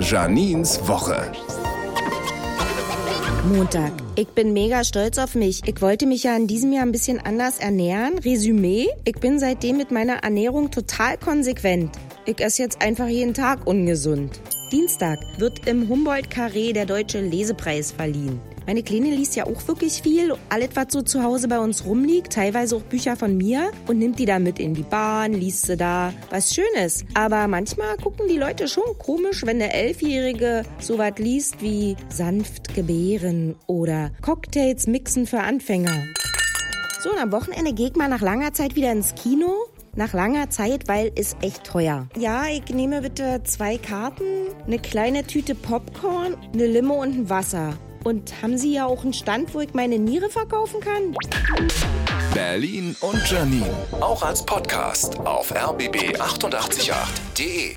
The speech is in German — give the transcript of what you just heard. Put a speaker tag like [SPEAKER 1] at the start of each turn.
[SPEAKER 1] Janins Woche.
[SPEAKER 2] Montag. Ich bin mega stolz auf mich. Ich wollte mich ja in diesem Jahr ein bisschen anders ernähren. Resümee. Ich bin seitdem mit meiner Ernährung total konsequent. Ich esse jetzt einfach jeden Tag ungesund. Dienstag wird im Humboldt-Carré der Deutsche Lesepreis verliehen. Meine Kleine liest ja auch wirklich viel, alles was so zu Hause bei uns rumliegt, teilweise auch Bücher von mir und nimmt die da mit in die Bahn, liest sie da, was Schönes. Aber manchmal gucken die Leute schon komisch, wenn der Elfjährige sowas liest wie sanft gebären oder Cocktails mixen für Anfänger. So, und am Wochenende geht man nach langer Zeit wieder ins Kino. Nach langer Zeit, weil es echt teuer. Ja, ich nehme bitte zwei Karten, eine kleine Tüte Popcorn, eine Limo und ein Wasser. Und haben Sie ja auch einen Stand, wo ich meine Niere verkaufen kann?
[SPEAKER 1] Berlin und Janine. Auch als Podcast auf rbb888.de.